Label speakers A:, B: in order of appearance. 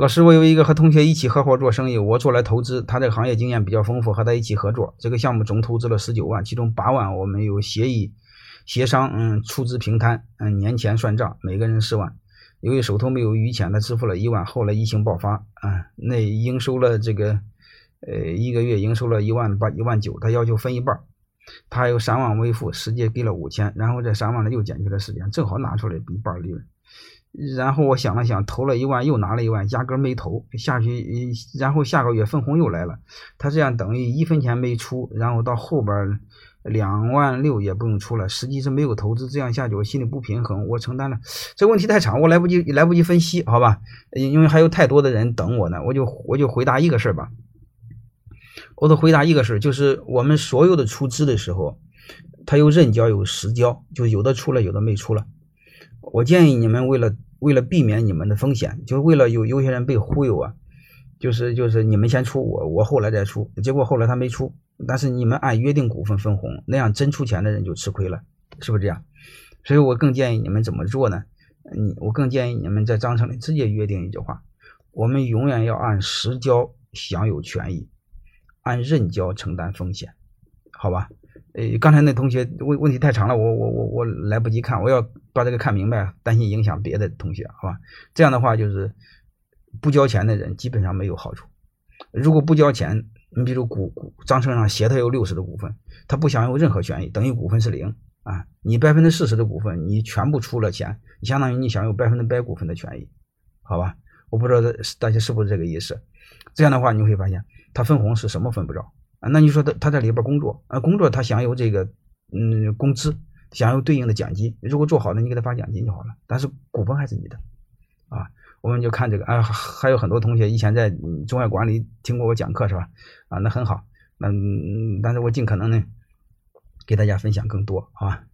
A: 老师，我有一个和同学一起合伙做生意，我做了投资，他这个行业经验比较丰富，和他一起合作，这个项目总投资了十九万，其中八万我们有协议协商，嗯，出资平摊，嗯，年前算账，每个人四万。由于手头没有余钱，他支付了一万。后来疫情爆发，啊，那应收了这个，呃，一个月应收了一万八、一万九，他要求分一半，他还有三万未付，实际给了五千，然后这三万呢又减去了四千，正好拿出来一半利润。然后我想了想，投了一万，又拿了一万，压根没投下去。然后下个月分红又来了，他这样等于一分钱没出，然后到后边。两万六也不用出了，实际是没有投资，这样下去我心里不平衡，我承担了。这问题太长，我来不及来不及分析，好吧？因为还有太多的人等我呢，我就我就回答一个事儿吧。我都回答一个事儿，就是我们所有的出资的时候，他有认交有实交，就有的出了，有的没出了。我建议你们为了为了避免你们的风险，就为了有有些人被忽悠啊，就是就是你们先出，我我后来再出，结果后来他没出。但是你们按约定股份分红，那样真出钱的人就吃亏了，是不是这样？所以我更建议你们怎么做呢？你我更建议你们在章程里直接约定一句话：我们永远要按实交享有权益，按认交承担风险，好吧？呃，刚才那同学问问题太长了，我我我我来不及看，我要把这个看明白，担心影响别的同学，好吧？这样的话就是不交钱的人基本上没有好处，如果不交钱。你比如股股章程上写他有六十的股份，他不享有任何权益，等于股份是零啊。你百分之四十的股份，你全部出了钱，相当于你享有百分之百股份的权益，好吧？我不知道大家是不是这个意思。这样的话，你会发现他分红是什么分不着啊？那你说他他在里边工作啊，工作他享有这个嗯工资，享有对应的奖金。如果做好了，你给他发奖金就好了，但是股份还是你的啊。我们就看这个啊，还有很多同学以前在中外管理听过我讲课是吧？啊，那很好，那但是我尽可能呢，给大家分享更多，好吧？